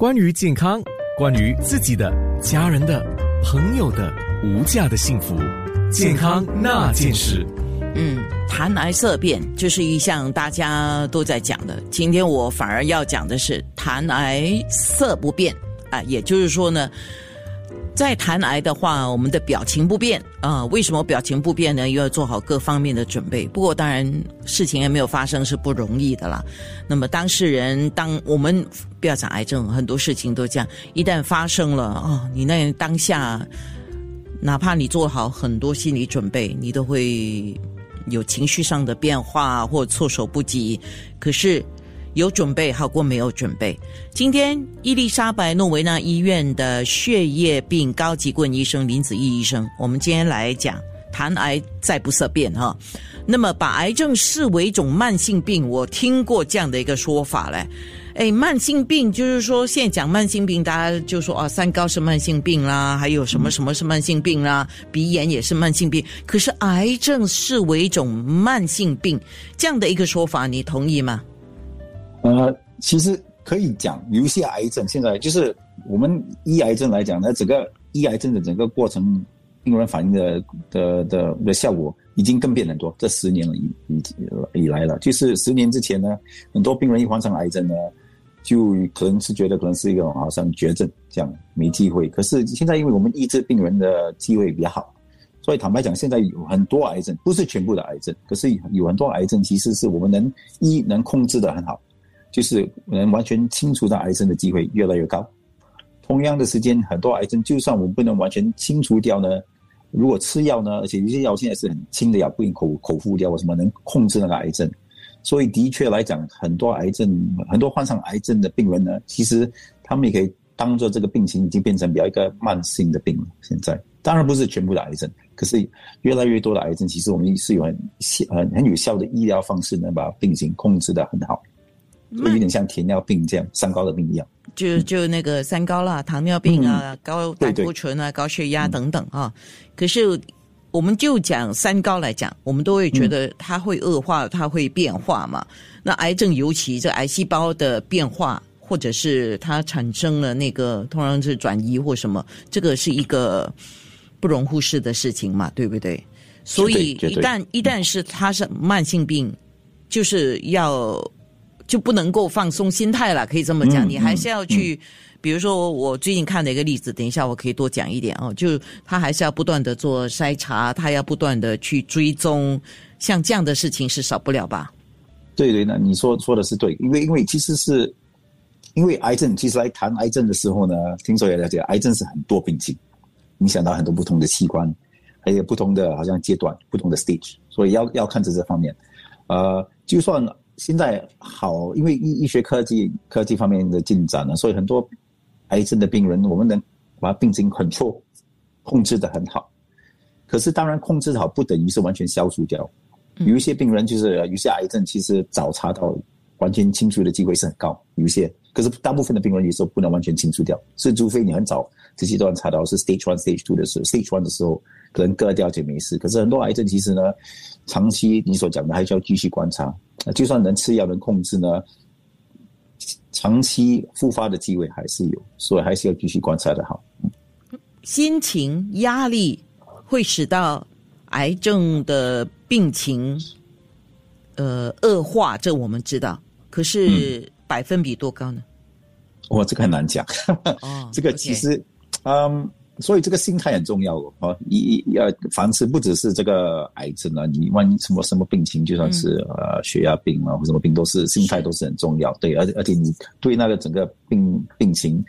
关于健康，关于自己的、家人的、朋友的无价的幸福，健康那件事。嗯，谈癌色变就是一项大家都在讲的。今天我反而要讲的是谈癌色不变啊，也就是说呢。在谈癌的话，我们的表情不变啊？为什么表情不变呢？又要做好各方面的准备。不过当然，事情还没有发生是不容易的啦。那么当事人，当我们不要讲癌症，很多事情都这样。一旦发生了啊，你那当下，哪怕你做好很多心理准备，你都会有情绪上的变化或措手不及。可是。有准备好过没有准备？今天伊丽莎白诺维纳医院的血液病高级顾问医生林子毅医生，我们今天来讲谈癌再不色变哈。那么把癌症视为一种慢性病，我听过这样的一个说法嘞。哎，慢性病就是说现在讲慢性病，大家就说啊，三高是慢性病啦，还有什么什么是慢性病啦，鼻炎也是慢性病。可是癌症视为一种慢性病，这样的一个说法，你同意吗？呃，其实可以讲，有一些癌症现在就是我们医癌症来讲呢，整个医癌症的整个过程，病人反应的的的的效果已经更变很多。这十年以以以来了，就是十年之前呢，很多病人一患上癌症呢，就可能是觉得可能是一个好像绝症这样没机会。可是现在因为我们医治病人的机会比较好，所以坦白讲，现在有很多癌症不是全部的癌症，可是有很多癌症其实是我们能医能控制的很好。就是能完全清除的癌症的机会越来越高。同样的时间，很多癌症就算我们不能完全清除掉呢，如果吃药呢，而且有些药现在是很轻的药，不用口口服药，什么能控制那个癌症。所以的确来讲，很多癌症，很多患上癌症的病人呢，其实他们也可以当做这个病情已经变成比较一个慢性的病了。现在当然不是全部的癌症，可是越来越多的癌症，其实我们是有很很很有效的医疗方式，能把病情控制的很好。就有点像糖尿病这样，三高的病一样，就就那个三高啦，糖尿病啊，高胆固醇啊，高血压等等啊。可是，我们就讲三高来讲，我们都会觉得它会恶化，它会变化嘛。那癌症尤其这癌细胞的变化，或者是它产生了那个通常是转移或什么，这个是一个不容忽视的事情嘛，对不对？所以一旦一旦是它是慢性病，就是要。就不能够放松心态了，可以这么讲，你还是要去，比如说我最近看的一个例子，等一下我可以多讲一点哦。就他还是要不断的做筛查，他要不断的去追踪，像这样的事情是少不了吧？对对，那你说说的是对，因为因为其实是因为癌症，其实来谈癌症的时候呢，听说也了解，癌症是很多病情，影响到很多不同的器官，还有不同的好像阶段、不同的 stage，所以要要看这这方面，呃，就算。现在好，因为医医学科技科技方面的进展呢，所以很多癌症的病人，我们能把病情很错控制的很好。可是当然控制好不等于是完全消除掉，有一些病人就是有些癌症，其实早查到完全清除的机会是很高。有一些，可是大部分的病人有时候不能完全清除掉，是除非你很早这些段查到是 stage one、stage two 的时候，stage one 的时候可能割掉就没事。可是很多癌症其实呢，长期你所讲的还需要继续观察。就算能吃药能控制呢，长期复发的机会还是有，所以还是要继续观察的好。心情压力会使到癌症的病情呃恶化，这我们知道。可是百分比多高呢？哇，这个很难讲。哦，这个其实，嗯。所以这个心态很重要哦，一要凡是不只是这个癌症啊，你万一什么什么病情，就算是呃血压病啊或什么病，都是心态都是很重要。对，而且而且你对那个整个病病情，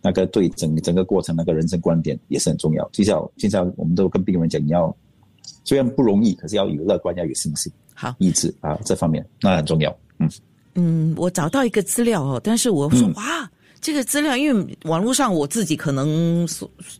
那个对整整个过程那个人生观点也是很重要。就像现在我们都跟病人讲，你要虽然不容易，可是要有乐观，要有信心，好意志啊，这方面那很重要。嗯嗯，我找到一个资料哦，但是我说哇。这个资料，因为网络上我自己可能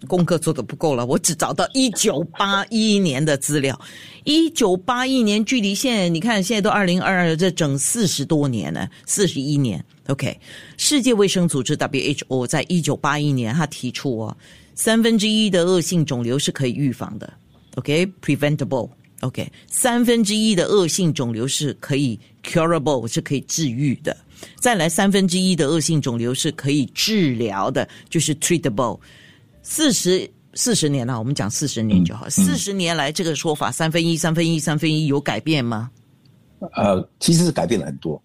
功课做的不够了，我只找到一九八一年的资料。一九八一年距离现在，你看现在都二零二二，这整四十多年了，四十一年。OK，世界卫生组织 WHO 在一九八一年，他提出哦，三分之一的恶性肿瘤是可以预防的。OK，preventable。OK，三分之一的恶性肿瘤是可以 curable，是可以治愈的。再来三分之一的恶性肿瘤是可以治疗的，就是 treatable。四十四十年了，我们讲四十年就好。四十年来这个说法，三分一、三分一、三分一有改变吗？呃，其实是改变了很多。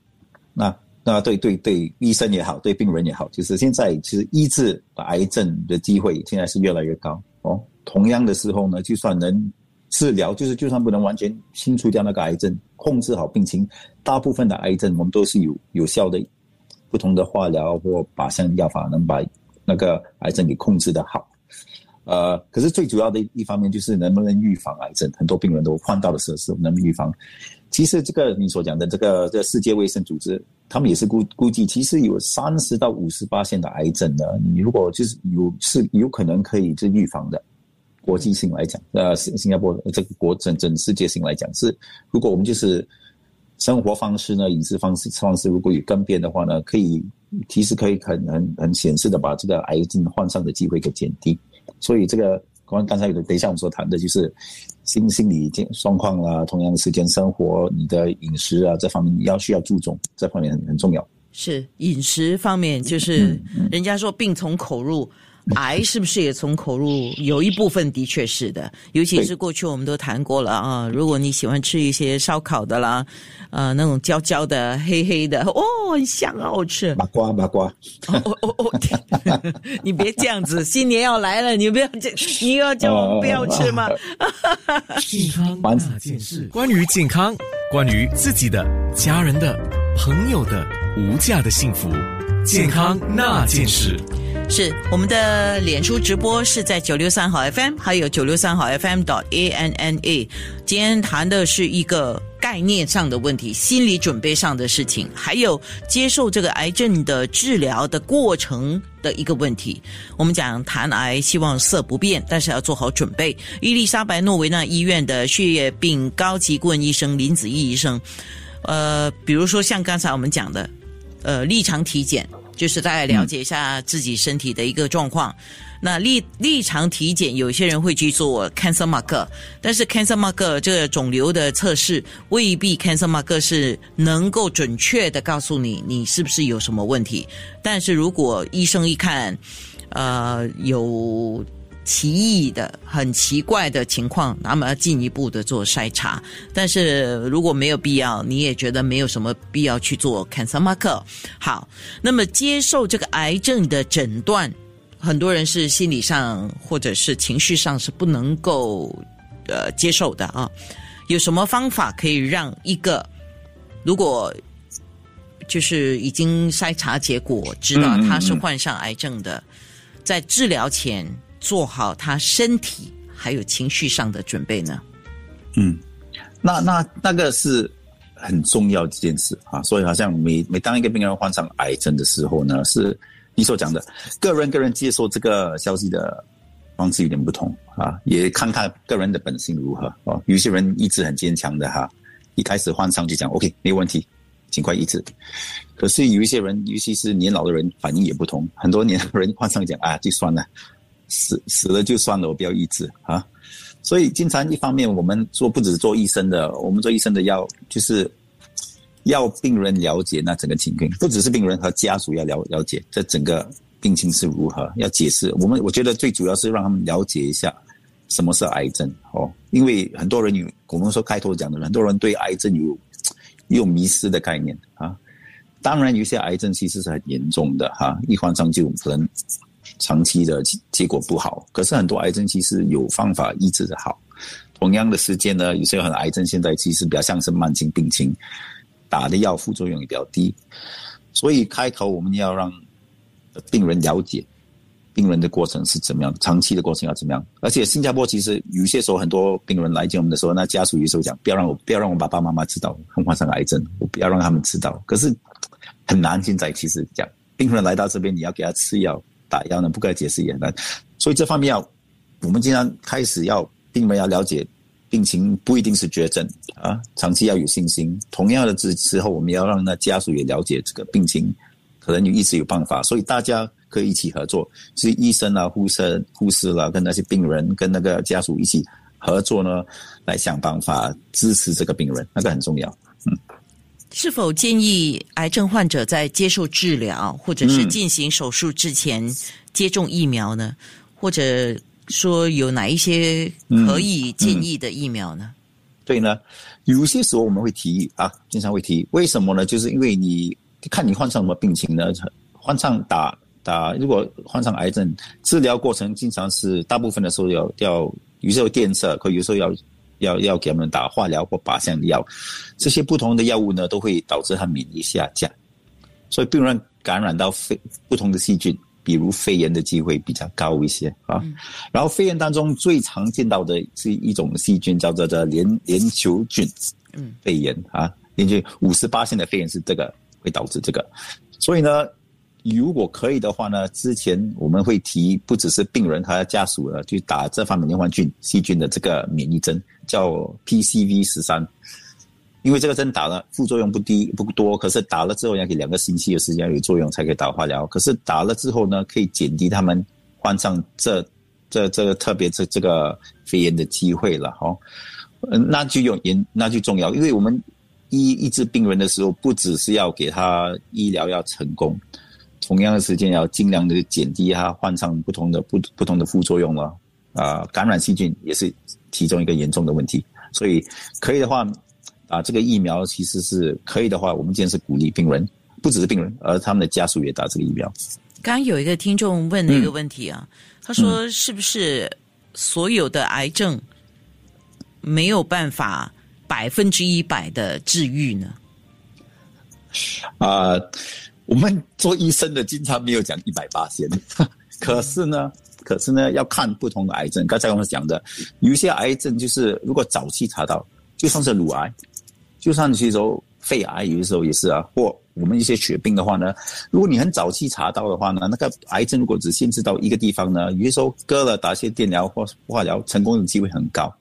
那那对对对，医生也好，对病人也好，就是现在其实医治癌症的机会现在是越来越高哦。同样的时候呢，就算能治疗，就是就算不能完全清除掉那个癌症，控制好病情，大部分的癌症我们都是有有效的，不同的化疗或靶向药法能把那个癌症给控制的好。呃，可是最主要的一方面就是能不能预防癌症，很多病人都患到的时候是能预防。其实这个你所讲的这个这世界卫生组织，他们也是估估计，其实有三十到五十八线的癌症呢，你如果就是有是有可能可以是预防的。国际性来讲，呃，新新加坡这个国整整世界性来讲，是如果我们就是生活方式呢，饮食方式方式如果有改变的话呢，可以其实可以很很很显示的把这个癌症患上的机会给减低。所以这个刚刚才有的，等一下我们所谈的就是心心理健状况啦，同样的时间生活，你的饮食啊这方面你要需要注重，这方面很很重要。是饮食方面，就是人家说病从口入。癌是不是也从口入？有一部分的确是的，尤其是过去我们都谈过了啊。如果你喜欢吃一些烧烤的啦，呃，那种焦焦的、黑黑的，哦，很香啊，好吃。麻瓜，麻瓜。哦哦哦！你别这样子，新年要来了，你不要这，你要叫我们不要吃吗？健康那件事，关于健康，关于自己的、家人的、朋友的无价的幸福，健康那件事。是我们的脸书直播是在九六三号 FM，还有九六三号 FM dot A N N A。今天谈的是一个概念上的问题，心理准备上的事情，还有接受这个癌症的治疗的过程的一个问题。我们讲谈癌，希望色不变，但是要做好准备。伊丽莎白诺维纳医院的血液病高级顾问医生林子毅医生，呃，比如说像刚才我们讲的，呃，立场体检。就是大概了解一下自己身体的一个状况。那立立场体检，有些人会去做 cancer marker，但是 cancer marker 这个肿瘤的测试未必 cancer marker 是能够准确的告诉你你是不是有什么问题。但是如果医生一看，呃，有。奇异的、很奇怪的情况，那么要进一步的做筛查。但是如果没有必要，你也觉得没有什么必要去做 cancer marker。好，那么接受这个癌症的诊断，很多人是心理上或者是情绪上是不能够呃接受的啊。有什么方法可以让一个如果就是已经筛查结果知道他是患上癌症的，在治疗前？做好他身体还有情绪上的准备呢？嗯，那那那个是很重要的一件事啊。所以好像每每当一个病人患上癌症的时候呢，是你所讲的，个人个人接受这个消息的方式有点不同啊，也看看个人的本性如何哦。有些人意志很坚强的哈，一开始患上就讲 OK 没问题，尽快医治。可是有一些人，尤其是年老的人，反应也不同。很多年老人患上讲啊，就算了。死死了就算了，我不要医治啊！所以经常一方面我们做不止做医生的，我们做医生的要就是要病人了解那整个情况，不只是病人和家属要了了解这整个病情是如何，要解释。我们我觉得最主要是让他们了解一下什么是癌症哦，因为很多人有我们说开头讲的，很多人对癌症有有迷失的概念啊。当然，有些癌症其实是很严重的哈，一患上就可能。长期的结果不好，可是很多癌症其实有方法医治的好。同样的时间呢，有些很多癌症现在其实比较像是慢性病情，打的药副作用也比较低。所以开头我们要让病人了解病人的过程是怎么样，长期的过程要怎么样。而且新加坡其实有些时候很多病人来见我们的时候，那家属有时候讲不要让我不要让我爸爸妈妈知道我患上癌症，我不要让他们知道。可是很难现在其实讲病人来到这边，你要给他吃药。打药呢，不该解释也难，所以这方面要我们经常开始要病人要了解病情不一定是绝症啊，长期要有信心。同样的之之后，我们要让那家属也了解这个病情，可能你一直有办法，所以大家可以一起合作，是医生啊、护士、护士啦，跟那些病人跟那个家属一起合作呢，来想办法支持这个病人，那个很重要。嗯，是否建议癌症患者在接受治疗或者是进行手术之前接种疫苗呢？或者说有哪一些可以建议的疫苗呢？对呢，有些时候我们会提议啊，经常会提，为什么呢？就是因为你看你患上什么病情呢？患上打打，如果患上癌症，治疗过程经常是大部分的时候要要，有时候电射，可有时候要要要给他们打化疗或靶向的药，这些不同的药物呢，都会导致他免疫下降，所以病人感染到肺不同的细菌。比如肺炎的机会比较高一些啊，然后肺炎当中最常见到的是一种细菌，叫做这链链球菌，嗯，肺炎啊，连球五十八线的肺炎是这个会导致这个，所以呢，如果可以的话呢，之前我们会提不只是病人他家属呢，去打这方面连环菌细菌的这个免疫针，叫 PCV 十三。因为这个针打了副作用不低不多，可是打了之后要给两个星期的时间有作用才可以打化疗。可是打了之后呢，可以减低他们患上这这这个特别这这个肺炎的机会了哦。嗯，那就有严那就重要，因为我们医医治病人的时候，不只是要给他医疗要成功，同样的时间要尽量的减低它患上不同的不不同的副作用了啊，感染细菌也是其中一个严重的问题，所以可以的话。啊，这个疫苗其实是可以的话，我们今天是鼓励病人，不只是病人，而他们的家属也打这个疫苗。刚刚有一个听众问了一个问题啊，他说：“是不是所有的癌症没有办法百分之一百的治愈呢？”啊，我们做医生的经常没有讲一百八先，可是呢，可是呢，要看不同的癌症。刚才我们讲的，有些癌症就是如果早期查到，就算是乳癌。就算其实肺癌有的时候也是啊，或我们一些血病的话呢，如果你很早期查到的话呢，那个癌症如果只限制到一个地方呢，有的时候割了打些电疗或化疗，成功的机会很高。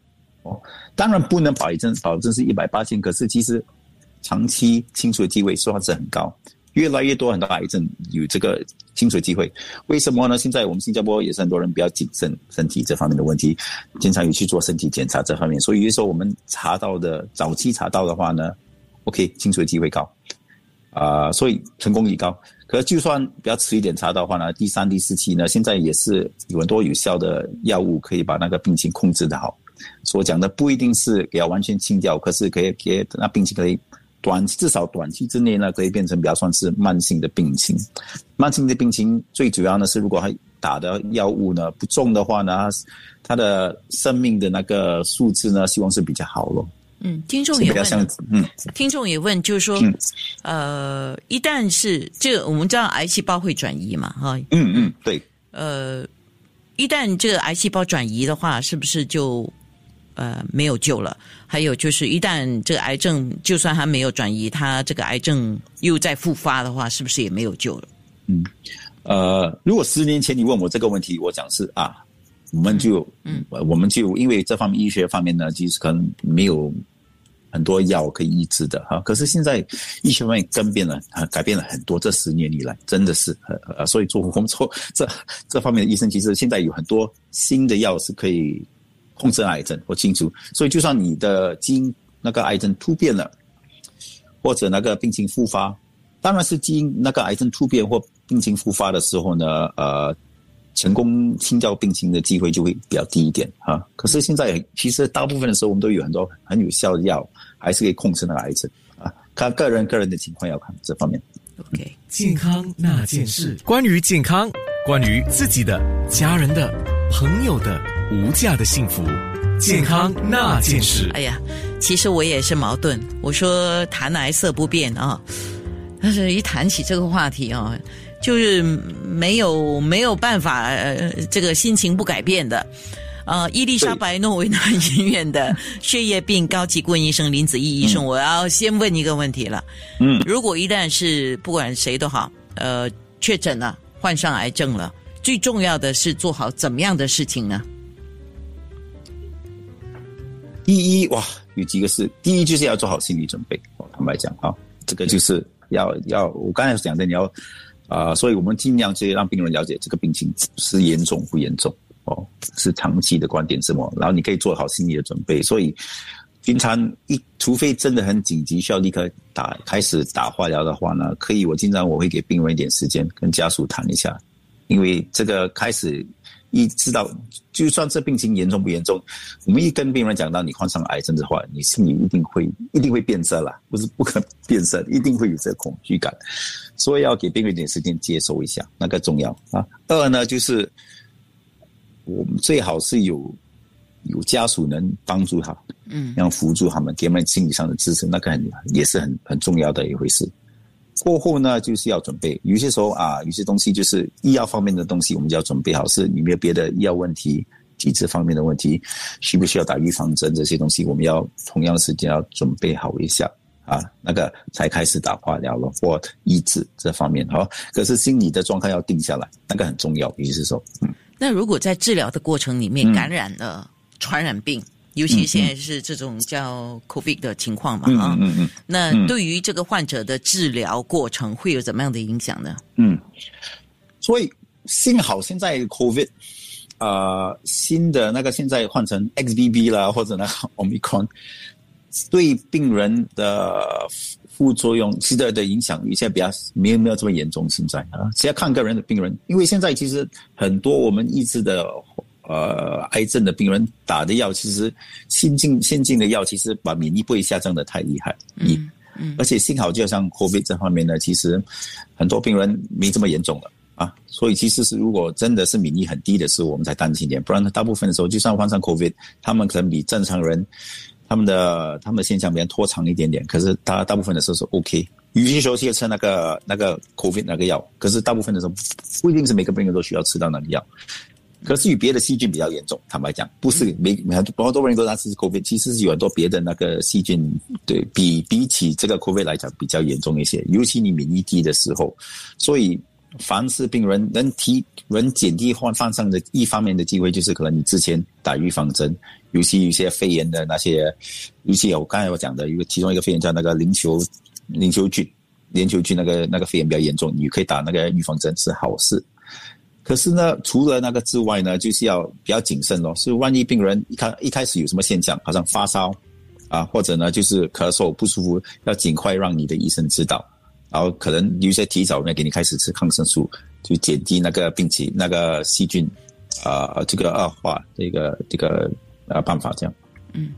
哦，当然不能保证保证是一百八千，可是其实长期清除的机会算是很高。越来越多很多癌症有这个清除机会，为什么呢？现在我们新加坡也是很多人比较谨慎身体这方面的问题，经常有去做身体检查这方面，所以有时候我们查到的早期查到的话呢，OK 清除机会高，啊，所以成功率高。可是就算比较迟一点查到的话呢，第三、第四期呢，现在也是有很多有效的药物可以把那个病情控制的好。所讲的不一定是要完全清掉，可是可以给那病情可以。短至少短期之内呢，可以变成比较算是慢性的病情。慢性的病情最主要呢是，如果他打的药物呢不重的话呢，他的生命的那个数字呢，希望是比较好咯。嗯，听众也问，嗯，听众也问，就是说，呃，一旦是这个，我们知道癌细胞会转移嘛，哈，嗯嗯，对，呃，一旦这个癌细胞转移的话，是不是就？呃，没有救了。还有就是，一旦这个癌症就算它没有转移，它这个癌症又再复发的话，是不是也没有救了？嗯，呃，如果十年前你问我这个问题，我讲是啊，我们就嗯，我们就因为这方面医学方面呢，其实可能没有很多药可以医治的哈。可是现在医学方面更变了，啊，改变了很多。这十年以来，真的是呃，所以做我们做这这方面的医生，其实现在有很多新的药是可以。控制癌症，我清楚。所以，就算你的基因那个癌症突变了，或者那个病情复发，当然是基因那个癌症突变或病情复发的时候呢，呃，成功清掉病情的机会就会比较低一点啊。可是现在其实大部分的时候，我们都有很多很有效的药，还是可以控制那个癌症啊。看个人个人的情况要看这方面。OK，健康那件事，关于健康，关于自己的、家人的、朋友的。无价的幸福，健康那件事。哎呀，其实我也是矛盾。我说谈癌色不变啊，但是一谈起这个话题啊，就是没有没有办法，呃这个心情不改变的。呃，伊丽莎白诺维纳医院的血液病高级顾问医生林子毅医生，我要先问一个问题了。嗯，如果一旦是不管谁都好，呃，确诊了患上癌症了，最重要的是做好怎么样的事情呢？第一哇，有几个是第一就是要做好心理准备。坦白讲啊，这个就是要要我刚才讲的，你要啊，所以我们尽量去让病人了解这个病情是严重不严重哦，是长期的观点什么，然后你可以做好心理的准备。所以平常一除非真的很紧急，需要立刻打开始打化疗的话呢，可以我经常我会给病人一点时间，跟家属谈一下，因为这个开始一知道，就算这病情严重不严重，我们一跟病人讲到你患上癌症的话，你心里一定会一定会变色了，不是不可变色，一定会有这恐惧感，所以要给病人一点时间接受一下，那个重要啊。二呢就是我们最好是有。有家属能帮助他，嗯，要辅助他们，给他们心理上的支持，那个很也是很很重要的一回事。过后呢，就是要准备，有些时候啊，有些东西就是医药方面的东西，我们就要准备好，是有没有别的医药问题、体质方面的问题，需不需要打预防针这些东西，我们要同样时间要准备好一下啊，那个才开始打化疗了或医治这方面好。可是心理的状态要定下来，那个很重要，尤其是说，嗯，那如果在治疗的过程里面感染了。传染病，尤其现在是这种叫 COVID 的情况嘛，啊，嗯嗯那对于这个患者的治疗过程会有怎么样的影响呢？嗯，所以幸好现在 COVID，呃，新的那个现在换成 XBB 啦，或者那个 Omicron，对病人的副作用、现在的影响，现在比较没有没有这么严重。现在啊，只要看个人的病人，因为现在其实很多我们医治的。呃，癌症的病人打的药，其实先进先进的药，其实把免疫不会下降的太厉害。嗯嗯，而且幸好就像 COVID 这方面呢，其实很多病人没这么严重了啊。所以其实是如果真的是免疫很低的时候，我们才担心点。不然大部分的时候，就算患上 COVID，他们可能比正常人他们的他们的现象比较拖长一点点。可是大大部分的时候是 OK。有些时候需要吃那个那个 COVID 那个药，可是大部分的时候不一定是每个病人都需要吃到那个药。可是与别的细菌比较严重，坦白讲，不是没很多很多人都拿是 COVID，其实是有很多别的那个细菌，对比比起这个 COVID 来讲比较严重一些，尤其你免疫低的时候，所以凡是病人能提能减低患患上的一方面的机会，就是可能你之前打预防针，尤其有些肺炎的那些，尤其我刚才我讲的一个其中一个肺炎叫那个淋球淋球菌，淋球菌那个那个肺炎比较严重，你可以打那个预防针是好事。可是呢，除了那个之外呢，就是要比较谨慎咯。是万一病人一开一开始有什么现象，好像发烧啊，或者呢就是咳嗽不舒服，要尽快让你的医生知道。然后可能有些提早呢给你开始吃抗生素，就减低那个病情、那个细菌啊这个恶化这个这个呃办法这样。嗯，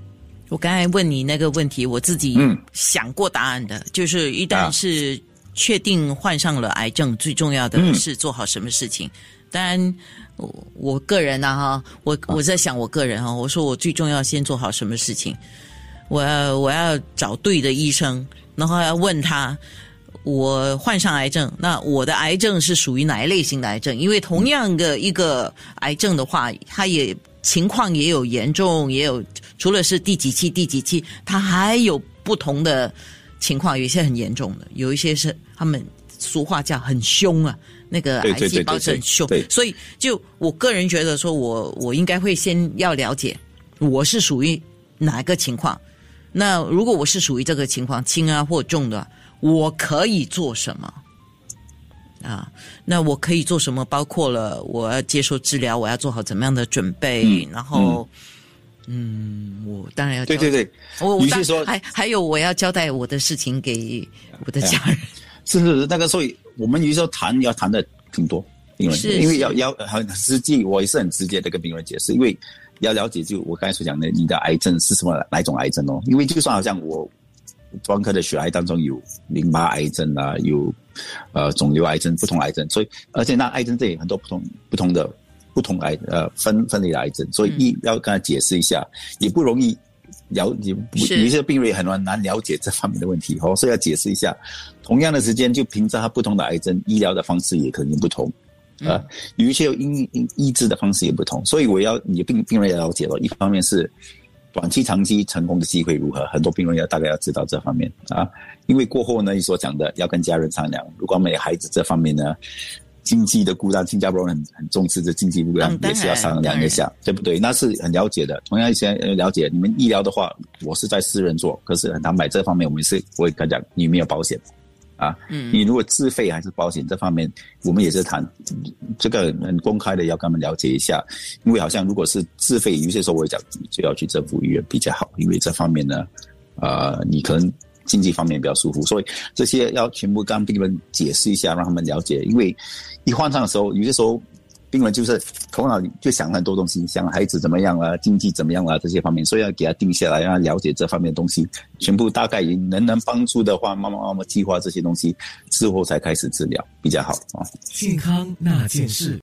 我刚才问你那个问题，我自己想过答案的，就是一旦是确定患上了癌症，最重要的是做好什么事情。当然，我我个人呢，哈，我我在想我个人哈，我说我最重要先做好什么事情，我要我要找对的医生，然后要问他，我患上癌症，那我的癌症是属于哪一类型的癌症？因为同样的一个癌症的话，它也情况也有严重，也有除了是第几期第几期，它还有不同的情况，有一些很严重的，有一些是他们俗话叫很凶啊。那个癌细胞是很凶，所以就我个人觉得说，我我应该会先要了解我是属于哪个情况。那如果我是属于这个情况，轻啊或重的，我可以做什么？啊，那我可以做什么？包括了我要接受治疗，我要做好怎么样的准备？然后，嗯，我当然要对对对，我我说还还有我要交代我的事情给我的家人。是是是，那个所以。我们有时候谈要谈的挺多，因为因为要要很实际，我也是很直接的跟病人解释，因为要了解就我刚才所讲的，你的癌症是什么哪一种癌症哦？因为就算好像我专科的血癌当中有淋巴癌症啊，有呃肿瘤癌症，不同癌症，所以而且那癌症这里很多不同不同的不同癌呃分分类的癌症，所以一要跟他解释一下也不容易。了解有一些病人很难难了解这方面的问题，哦，所以要解释一下。同样的时间，就凭着他不同的癌症，医疗的方式也可能不同，啊，有一些医医治的方式也不同，所以我要你病病人要了解了。一方面是短期、长期成功的机会如何，很多病人要大概要知道这方面啊。因为过后呢，你所讲的要跟家人商量，如果没有孩子这方面呢。经济的孤单，新加坡人很很重视这经济孤单，也是要商量一下，对不对？那是很了解的。同样一些了解，你们医疗的话，我是在私人做，可是很坦白，这方面我们是我也跟讲，你没有保险，啊。你如果自费还是保险这方面，我们也是谈这个很公开的，要跟他们了解一下。因为好像如果是自费，有些时候我会讲就要去政府医院比较好，因为这方面呢，呃，你可能经济方面比较舒服，所以这些要全部跟病人解释一下，让他们了解。因为一换上的时候，有些时候。病人就是头脑就想很多东西，想孩子怎么样啊，经济怎么样啊这些方面，所以要给他定下来，让他了解这方面的东西，全部大概能能帮助的话，慢慢慢慢计划这些东西之后才开始治疗比较好啊。健康那件事。